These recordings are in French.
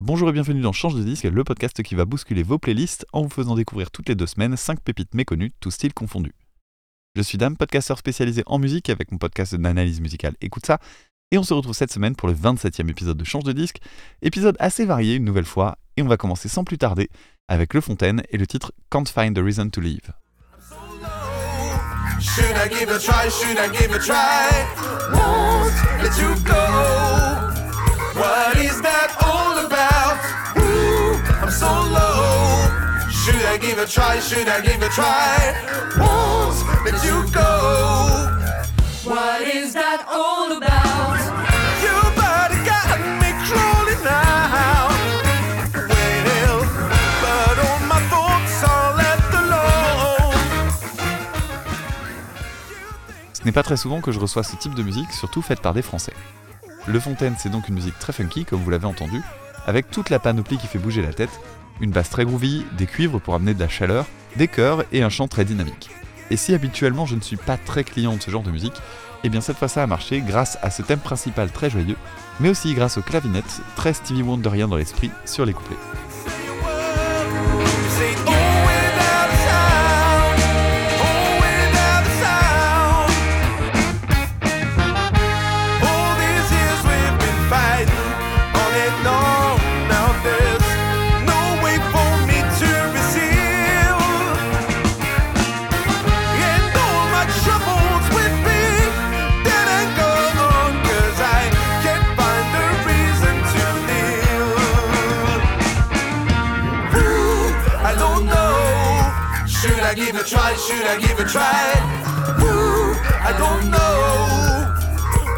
Bonjour et bienvenue dans Change de disque, le podcast qui va bousculer vos playlists en vous faisant découvrir toutes les deux semaines 5 pépites méconnues, tous styles confondus. Je suis Dame, podcasteur spécialisé en musique avec mon podcast d'analyse musicale Écoute ça, et on se retrouve cette semaine pour le 27e épisode de Change de disque, épisode assez varié une nouvelle fois, et on va commencer sans plus tarder avec Le Fontaine et le titre Can't Find a Reason to Leave. Give a try? Should I give a try? Won't let you go. What is that all about? Your body got me crawling now. Well, but all my thoughts are left alone. Ce n'est pas très souvent que je reçois ce type de musique, surtout faite par des Français. Le Fontaine, c'est donc une musique très funky, comme vous l'avez entendu, avec toute la panoplie qui fait bouger la tête, une basse très groovy, des cuivres pour amener de la chaleur, des chœurs et un chant très dynamique. Et si habituellement je ne suis pas très client de ce genre de musique, eh bien cette fois ça a marché grâce à ce thème principal très joyeux, mais aussi grâce aux clavinettes très Stevie Wonderien dans l'esprit sur les couplets. Try? Should I give a try? Ooh, I don't know.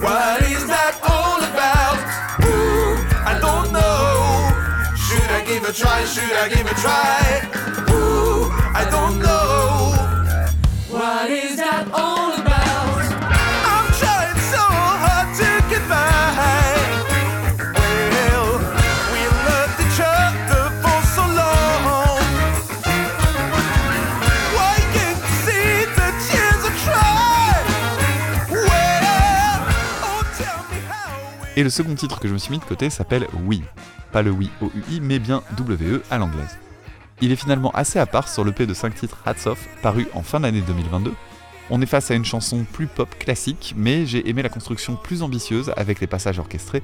What is that all about? Ooh, I don't know. Should I give a try? Should I give a try? Ooh, I don't know. Et le second titre que je me suis mis de côté s'appelle Oui. Pas le Oui O-U-I, mais bien W-E à l'anglaise. Il est finalement assez à part sur le P de 5 titres Hats Off, paru en fin d'année 2022. On est face à une chanson plus pop classique, mais j'ai aimé la construction plus ambitieuse avec les passages orchestrés.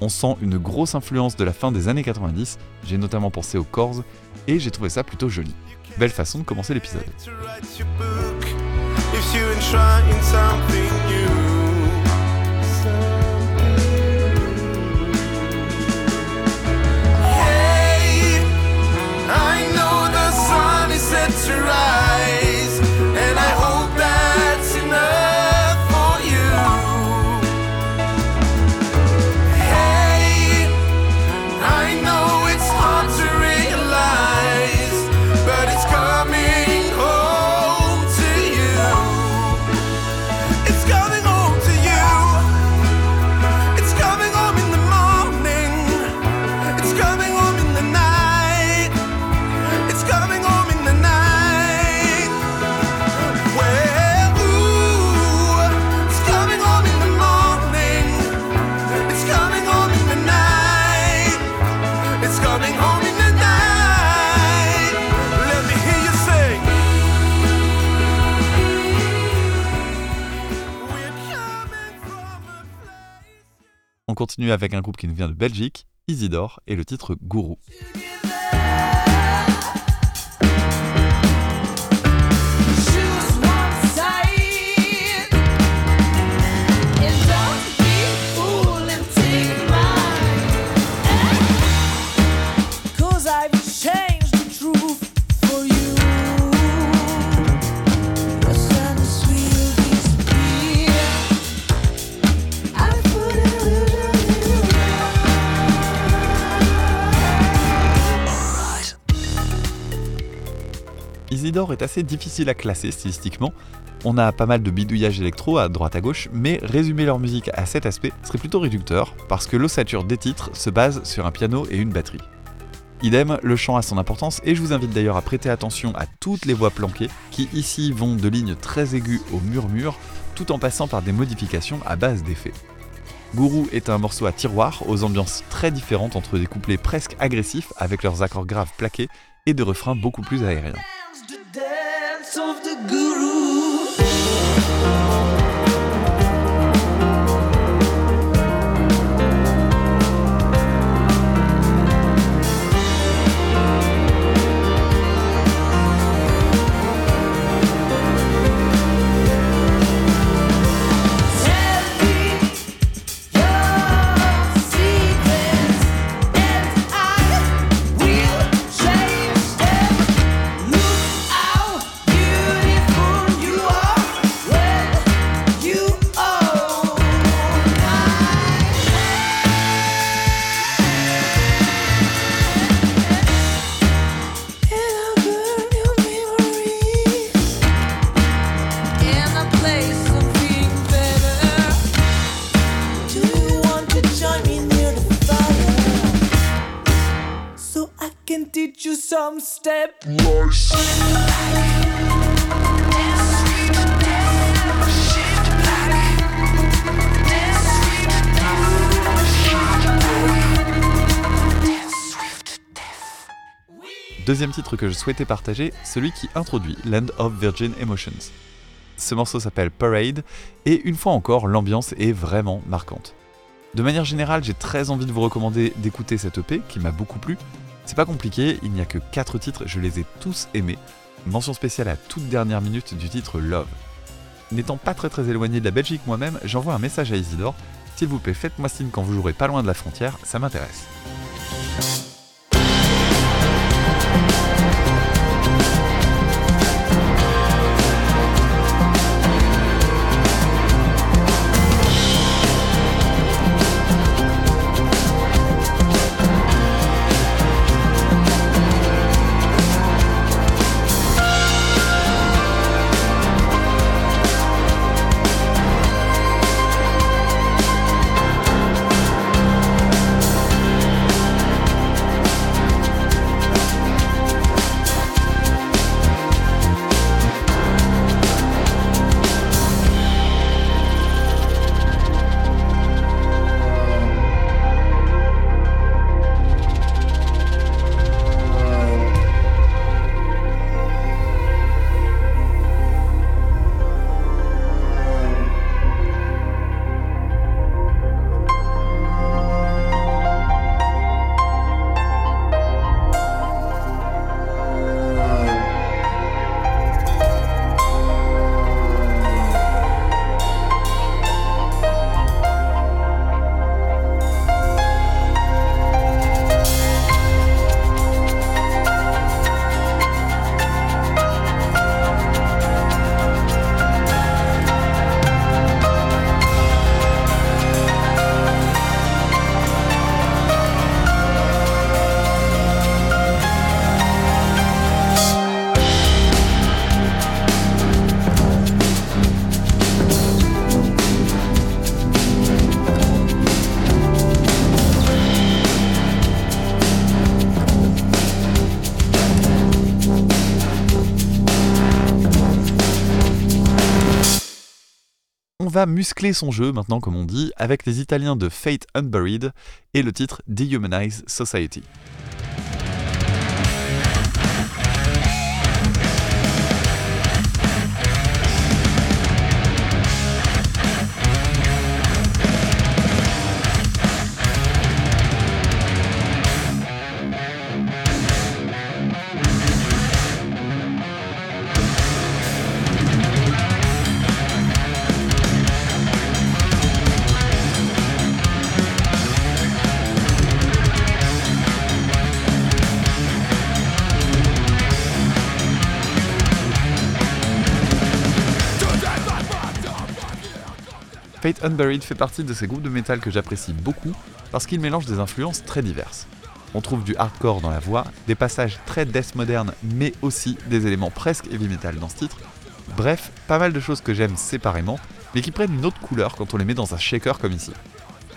On sent une grosse influence de la fin des années 90, j'ai notamment pensé aux Corrs, et j'ai trouvé ça plutôt joli. Belle façon de commencer l'épisode. to rise. Continue avec un groupe qui nous vient de Belgique, Isidore, et le titre Gourou. Est assez difficile à classer stylistiquement. On a pas mal de bidouillage électro à droite à gauche, mais résumer leur musique à cet aspect serait plutôt réducteur, parce que l'ossature des titres se base sur un piano et une batterie. Idem, le chant a son importance et je vous invite d'ailleurs à prêter attention à toutes les voix planquées qui ici vont de lignes très aiguës au murmure tout en passant par des modifications à base d'effets. Guru est un morceau à tiroir aux ambiances très différentes entre des couplets presque agressifs avec leurs accords graves plaqués et de refrains beaucoup plus aériens. Dance of the Guru. Deuxième titre que je souhaitais partager, celui qui introduit Land of Virgin Emotions. Ce morceau s'appelle Parade, et une fois encore, l'ambiance est vraiment marquante. De manière générale, j'ai très envie de vous recommander d'écouter cette EP qui m'a beaucoup plu. C'est pas compliqué, il n'y a que 4 titres, je les ai tous aimés. Mention spéciale à toute dernière minute du titre Love. N'étant pas très très éloigné de la Belgique moi-même, j'envoie un message à Isidore. S'il vous plaît, faites-moi signe quand vous jouerez pas loin de la frontière, ça m'intéresse. Muscler son jeu maintenant, comme on dit, avec les Italiens de Fate Unburied et le titre Dehumanize Society. Unburied fait partie de ces groupes de métal que j'apprécie beaucoup parce qu'ils mélangent des influences très diverses. On trouve du hardcore dans la voix, des passages très death moderne, mais aussi des éléments presque heavy metal dans ce titre. Bref, pas mal de choses que j'aime séparément, mais qui prennent une autre couleur quand on les met dans un shaker comme ici.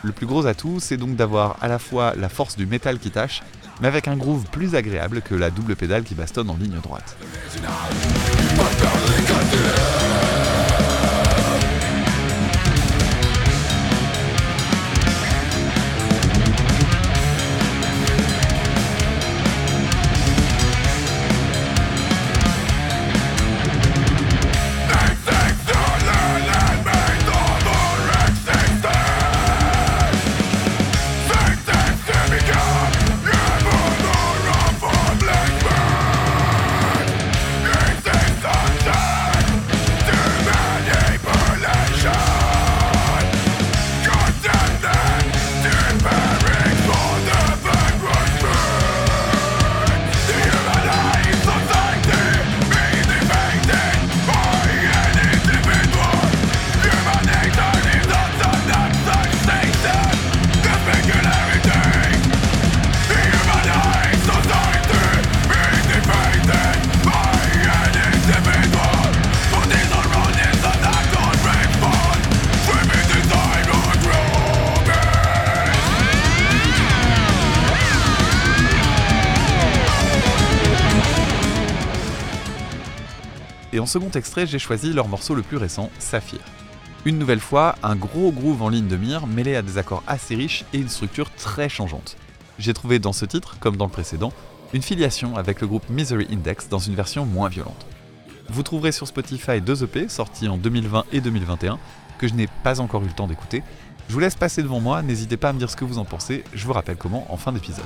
Le plus gros atout, c'est donc d'avoir à la fois la force du métal qui tâche, mais avec un groove plus agréable que la double pédale qui bastonne en ligne droite. Second extrait, j'ai choisi leur morceau le plus récent, Saphir. Une nouvelle fois, un gros groove en ligne de mire mêlé à des accords assez riches et une structure très changeante. J'ai trouvé dans ce titre, comme dans le précédent, une filiation avec le groupe Misery Index dans une version moins violente. Vous trouverez sur Spotify deux EP sortis en 2020 et 2021 que je n'ai pas encore eu le temps d'écouter. Je vous laisse passer devant moi, n'hésitez pas à me dire ce que vous en pensez, je vous rappelle comment en fin d'épisode.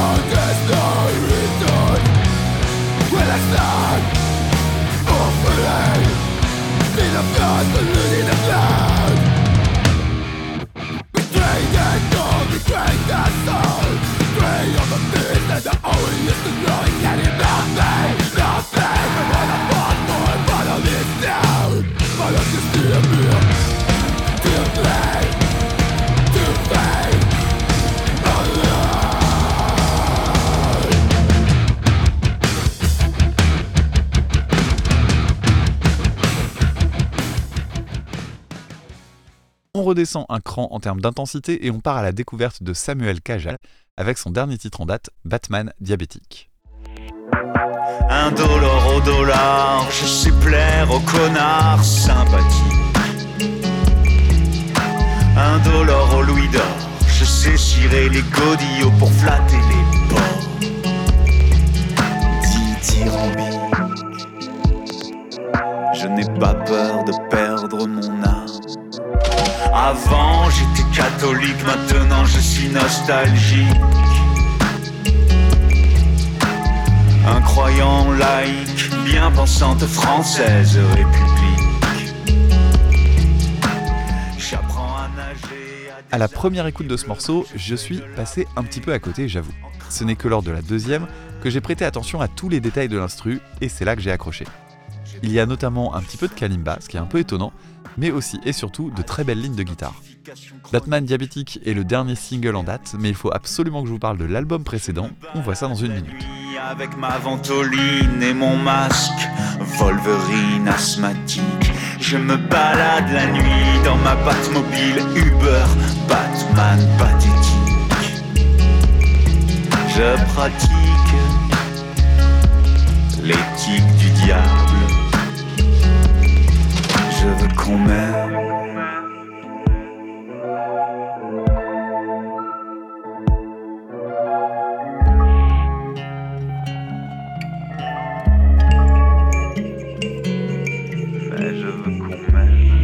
I'm losing the blood. Redescend un cran en termes d'intensité et on part à la découverte de Samuel Cajal avec son dernier titre en date, Batman Diabétique. Un dollar au dollar, je sais plaire aux connards sympathiques. Un dollar au louis d'or, je sais cirer les godillots pour flatter les porcs. Dithyrambique, je n'ai pas peur de perdre mon âme. Avant j'étais catholique, maintenant je suis nostalgique. Un croyant laïque, bien pensante française république. J'apprends à nager. À la première écoute de ce morceau, je suis passé un petit peu à côté, j'avoue. Ce n'est que lors de la deuxième que j'ai prêté attention à tous les détails de l'instru et c'est là que j'ai accroché. Il y a notamment un petit peu de kalimba, ce qui est un peu étonnant, mais aussi et surtout de très belles lignes de guitare. Batman Diabétique est le dernier single en date, mais il faut absolument que je vous parle de l'album précédent, on voit ça dans une minute. Avec ma ventoline et mon masque, Wolverine asthmatique, je me balade la nuit dans ma Batmobile Uber, Batman pathétique. Je pratique l'éthique du diable. Je veux qu'on. Mais je veux qu'on m'aime.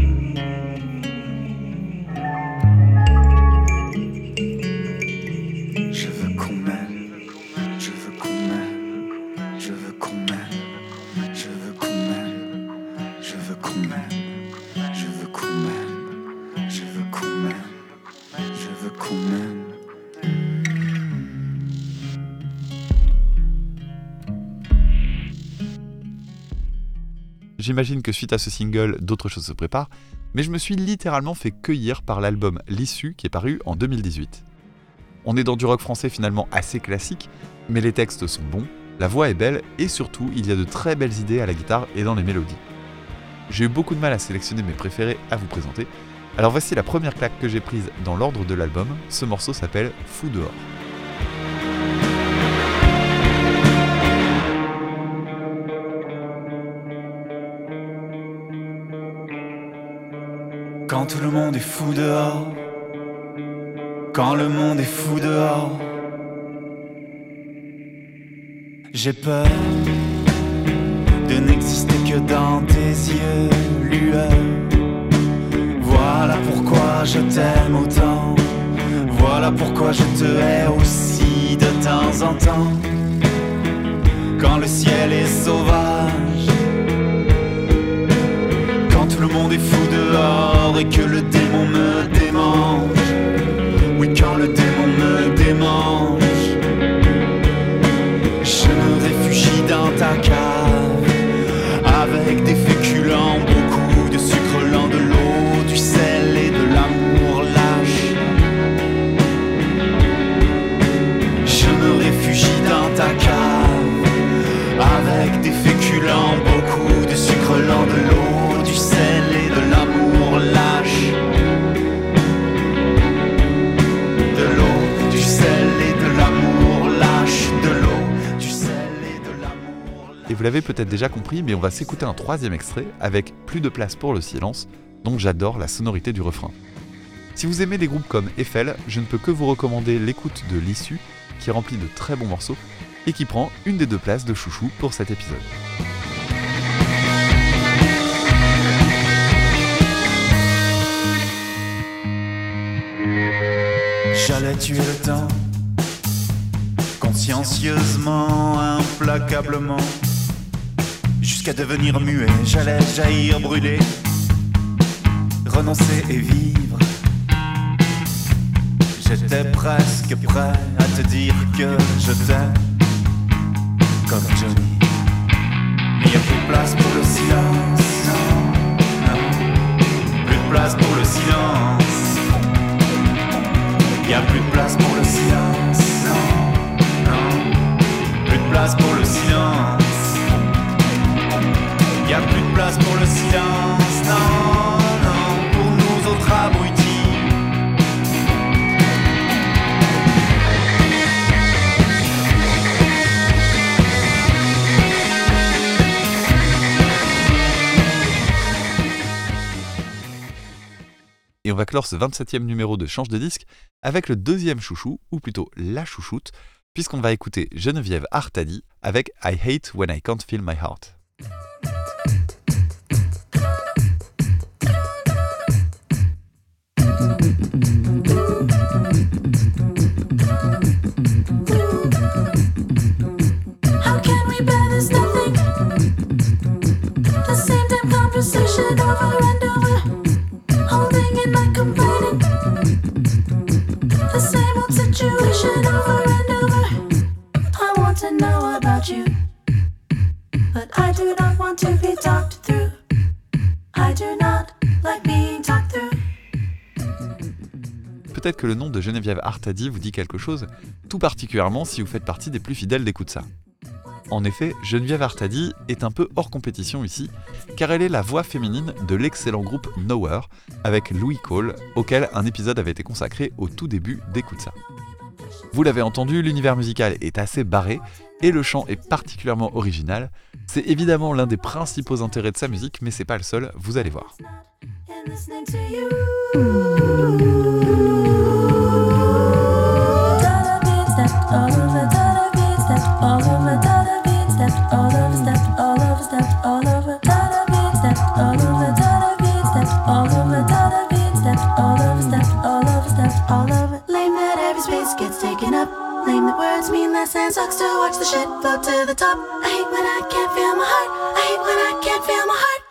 Je veux qu'on m'aime. Je veux qu'on m'aime. Je veux qu'on m'aime. Je veux qu'on m'aime. Je veux qu'on m'aime. J'imagine que suite à ce single, d'autres choses se préparent, mais je me suis littéralement fait cueillir par l'album L'Issue qui est paru en 2018. On est dans du rock français finalement assez classique, mais les textes sont bons, la voix est belle et surtout il y a de très belles idées à la guitare et dans les mélodies. J'ai eu beaucoup de mal à sélectionner mes préférés à vous présenter, alors voici la première claque que j'ai prise dans l'ordre de l'album, ce morceau s'appelle Fou dehors. Quand tout le monde est fou dehors, quand le monde est fou dehors, j'ai peur de n'exister que dans tes yeux lueurs. Voilà pourquoi je t'aime autant, voilà pourquoi je te hais aussi de temps en temps. Quand le ciel est sauvage, monde est dehors et que le démon me démange. Oui, quand le démon me démange, je me réfugie dans ta cave peut-être déjà compris, mais on va s'écouter un troisième extrait avec Plus de place pour le silence, dont j'adore la sonorité du refrain. Si vous aimez des groupes comme Eiffel, je ne peux que vous recommander l'écoute de l'issue, qui remplit de très bons morceaux et qui prend une des deux places de chouchou pour cet épisode. J'allais tuer le temps, consciencieusement, implacablement, jusqu'à devenir muet. J'allais jaillir, brûler, renoncer et vivre. J'étais presque prêt à te dire que je t'aime, comme Johnny. Mais y a plus de place pour le silence, non. Plus de place pour le silence. Y a plus de place pour le silence, non, non. Plus de place pour le silence. Y a plus de place pour le silence, non, non. Pour nous autres abrutis. Et on va clore ce 27e numéro de Change de disque avec le deuxième chouchou, ou plutôt la chouchoute, puisqu'on va écouter Geneviève Artadi avec I Hate When I Can't Feel My Heart. Peut-être que le nom de Geneviève Artadi vous dit quelque chose, tout particulièrement si vous faites partie des plus fidèles d'écoute ça. En effet, Geneviève Artadi est un peu hors compétition ici, car elle est la voix féminine de l'excellent groupe Nowhere, avec Louis Cole, auquel un épisode avait été consacré au tout début d'Écoute ça. Vous l'avez entendu, l'univers musical est assez barré, et le chant est particulièrement original. C'est évidemment l'un des principaux intérêts de sa musique, mais c'est pas le seul, vous allez voir. All over. Lame that every space gets taken up. Lame that words mean less and sucks to watch the shit float to the top. I hate when I can't feel my heart. I hate when I can't feel my heart.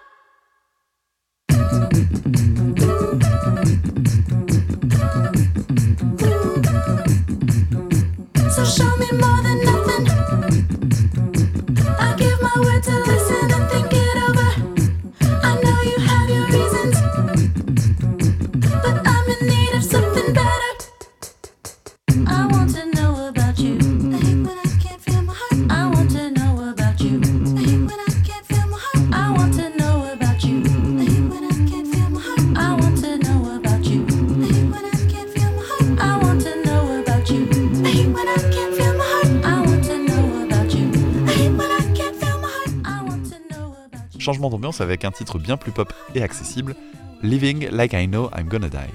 Changement d'ambiance avec un titre bien plus pop et accessible, Living Like I Know I'm Gonna Die.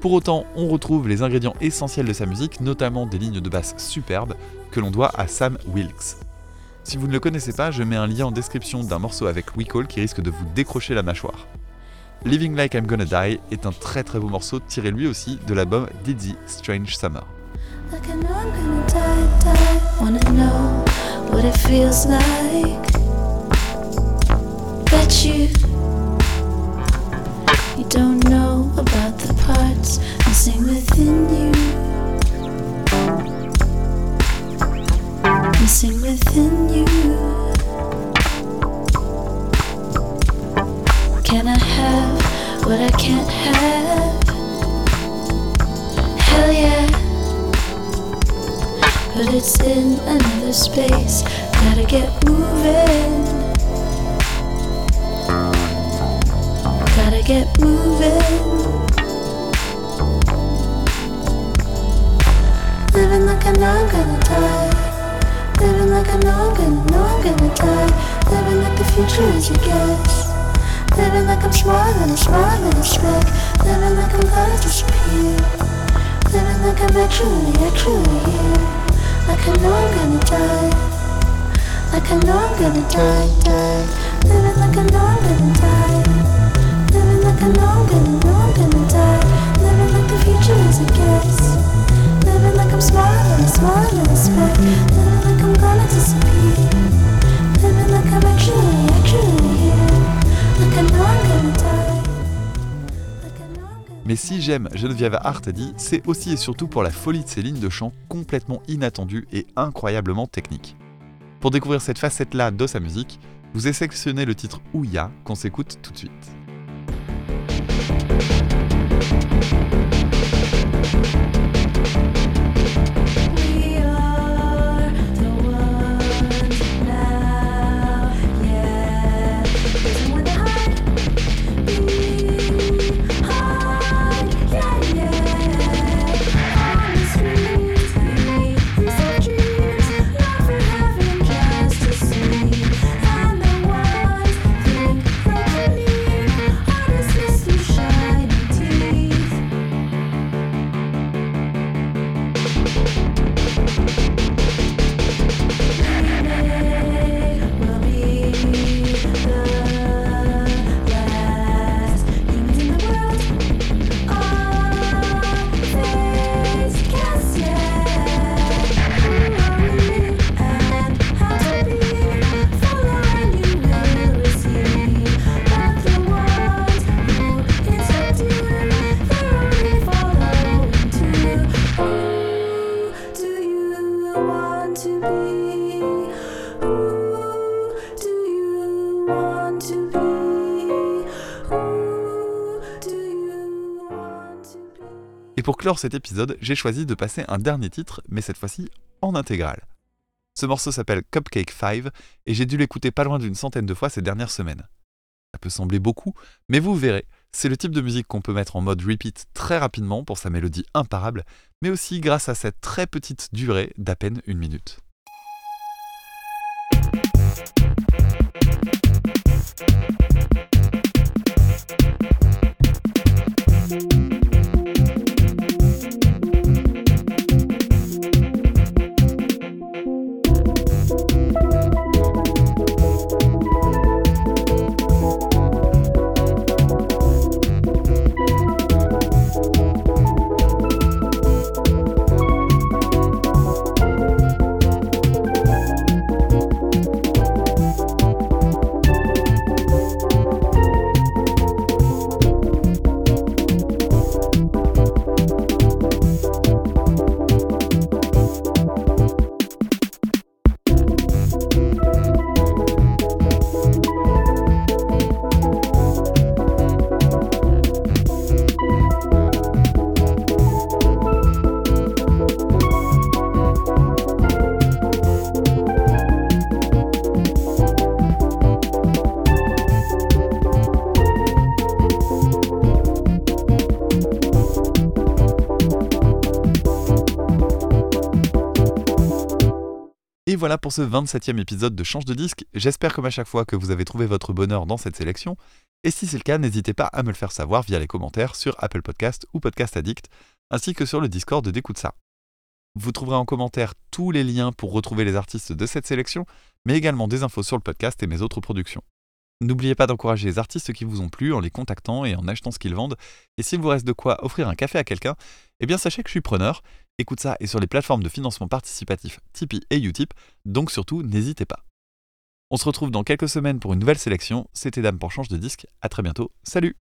Pour autant, on retrouve les ingrédients essentiels de sa musique, notamment des lignes de basse superbes que l'on doit à Sam Wilkes. Si vous ne le connaissez pas, je mets un lien en description d'un morceau avec We Call qui risque de vous décrocher la mâchoire. Living Like I'm Gonna Die est un très très beau morceau tiré lui aussi de l'album Dizzy Strange Summer. Bet you you don't know about the parts missing within you. Missing within you. Can I have what I can't have? Hell yeah. But it's in another space. Gotta get moving. Get moving. Living like I know I'm gonna die. Living like I know I'm gonna know I'm gonna die. Living like the future is a guess. Living like I'm smart and a smart and a speck. Living like I'm gonna disappear. Living like I'm actually, actually here. Like I know I'm gonna die. Like I know I'm gonna die, die. Living like I know I'm gonna die. Si j'aime Geneviève Artadi, c'est aussi et surtout pour la folie de ses lignes de chant complètement inattendues et incroyablement techniques. Pour découvrir cette facette-là de sa musique, vous ai sélectionné le titre Ouya qu'on s'écoute tout de suite. Pour clore cet épisode, j'ai choisi de passer un dernier titre, mais cette fois-ci en intégrale. Ce morceau s'appelle Cupcake 5 et j'ai dû l'écouter pas loin d'une centaine de fois ces dernières semaines. Ça peut sembler beaucoup, mais vous verrez, c'est le type de musique qu'on peut mettre en mode repeat très rapidement pour sa mélodie imparable, mais aussi grâce à cette très petite durée d'à peine une minute. Et voilà pour ce 27e épisode de Change de disque. J'espère comme à chaque fois que vous avez trouvé votre bonheur dans cette sélection. Et si c'est le cas, n'hésitez pas à me le faire savoir via les commentaires sur Apple Podcast ou Podcast Addict, ainsi que sur le Discord d'Écoute ça. Vous trouverez en commentaire tous les liens pour retrouver les artistes de cette sélection, mais également des infos sur le podcast et mes autres productions. N'oubliez pas d'encourager les artistes qui vous ont plu en les contactant et en achetant ce qu'ils vendent. Et s'il vous reste de quoi offrir un café à quelqu'un, eh bien sachez que je suis preneur. Écoute ça et sur les plateformes de financement participatif Tipeee et Utip, donc surtout n'hésitez pas. On se retrouve dans quelques semaines pour une nouvelle sélection. C'était Dame pour Change de disque. À très bientôt. Salut